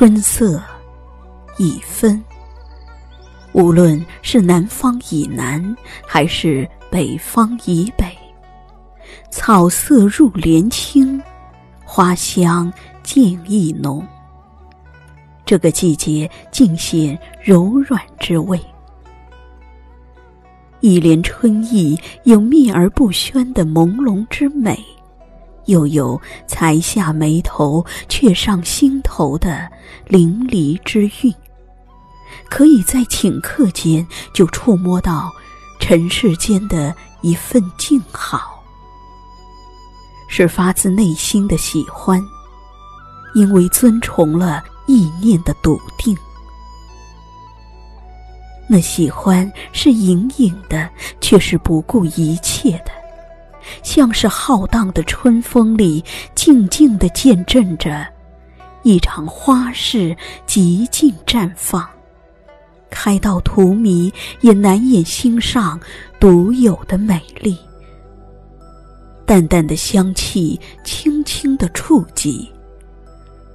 春色已分。无论是南方以南，还是北方以北，草色入帘青，花香渐意浓。这个季节尽显柔软之味。一帘春意有秘而不宣的朦胧之美，又有才下眉头却上心头的淋漓之韵。可以在顷刻间就触摸到尘世间的一份静好，是发自内心的喜欢，因为尊崇了意念的笃定。那喜欢是隐隐的，却是不顾一切的，像是浩荡的春风里静静的见证着一场花事极尽绽放。开到荼蘼，也难掩心上独有的美丽。淡淡的香气，轻轻的触及，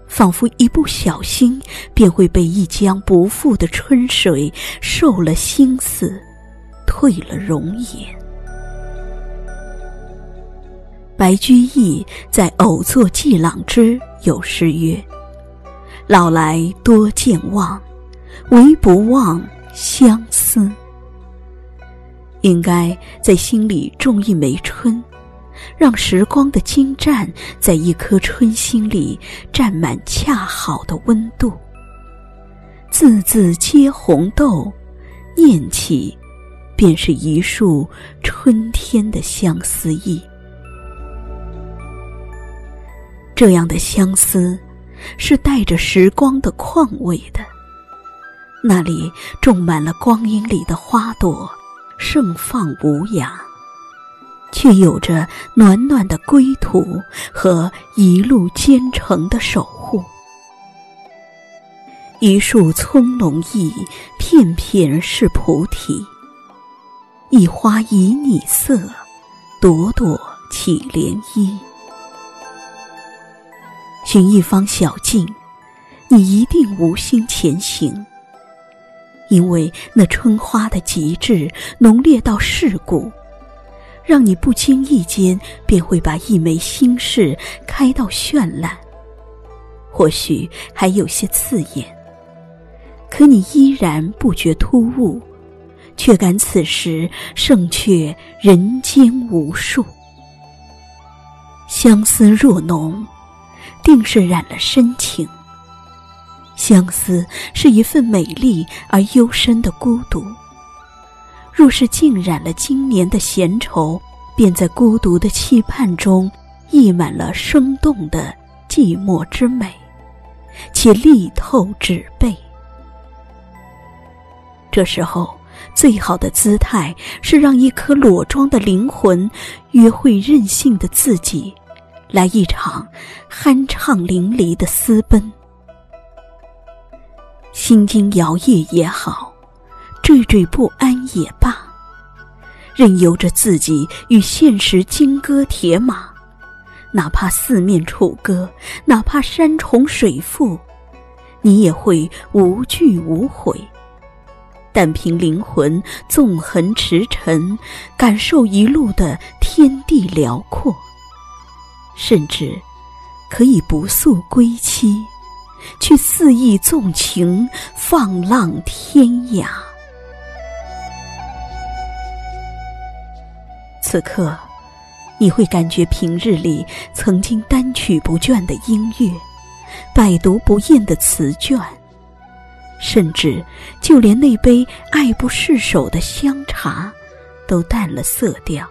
仿佛一不小心便会被一江不复的春水受了心思，褪了容颜。白居易在《偶作寄朗之》有诗曰：“老来多健忘。”唯不忘相思，应该在心里种一枚春，让时光的精湛在一颗春心里占满恰好的温度。字字皆红豆，念起，便是一束春天的相思意。这样的相思，是带着时光的况味的。那里种满了光阴里的花朵，盛放无涯，却有着暖暖的归途和一路兼程的守护。一树葱茏意，片片是菩提；一花旖旎色，朵朵起涟漪。寻一方小径，你一定无心前行。因为那春花的极致浓烈到世故，让你不经意间便会把一枚心事开到绚烂，或许还有些刺眼，可你依然不觉突兀，却感此时胜却人间无数。相思若浓，定是染了深情。相思是一份美丽而幽深的孤独。若是浸染了今年的闲愁，便在孤独的期盼中溢满了生动的寂寞之美，且力透纸背。这时候，最好的姿态是让一颗裸妆的灵魂约会任性的自己，来一场酣畅淋漓的私奔。心惊摇曳也好，惴惴不安也罢，任由着自己与现实金戈铁马，哪怕四面楚歌，哪怕山重水复，你也会无惧无悔。但凭灵魂纵横驰骋，感受一路的天地辽阔，甚至可以不诉归期。去肆意纵情，放浪天涯。此刻，你会感觉平日里曾经单曲不倦的音乐，百读不厌的词卷，甚至就连那杯爱不释手的香茶，都淡了色调。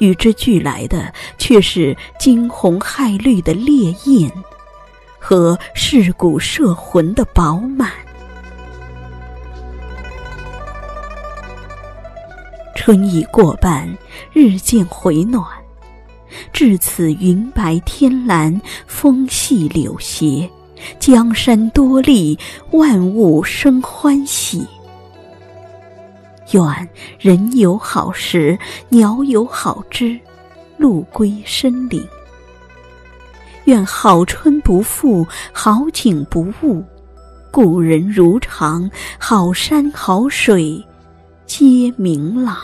与之俱来的，却是惊鸿骇绿的烈焰。和噬骨摄魂的饱满。春已过半，日渐回暖。至此云白天蓝，风细柳斜，江山多丽，万物生欢喜。愿人有好时，鸟有好知，路归深林。愿好春不负，好景不误，故人如常，好山好水皆明朗。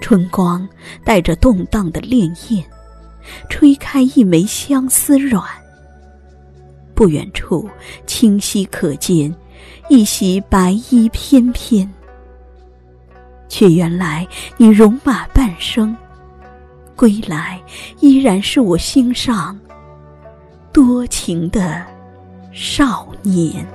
春光带着动荡的潋滟，吹开一枚相思软。不远处，清晰可见一袭白衣翩翩。却原来你戎马半生，归来依然是我心上多情的少年。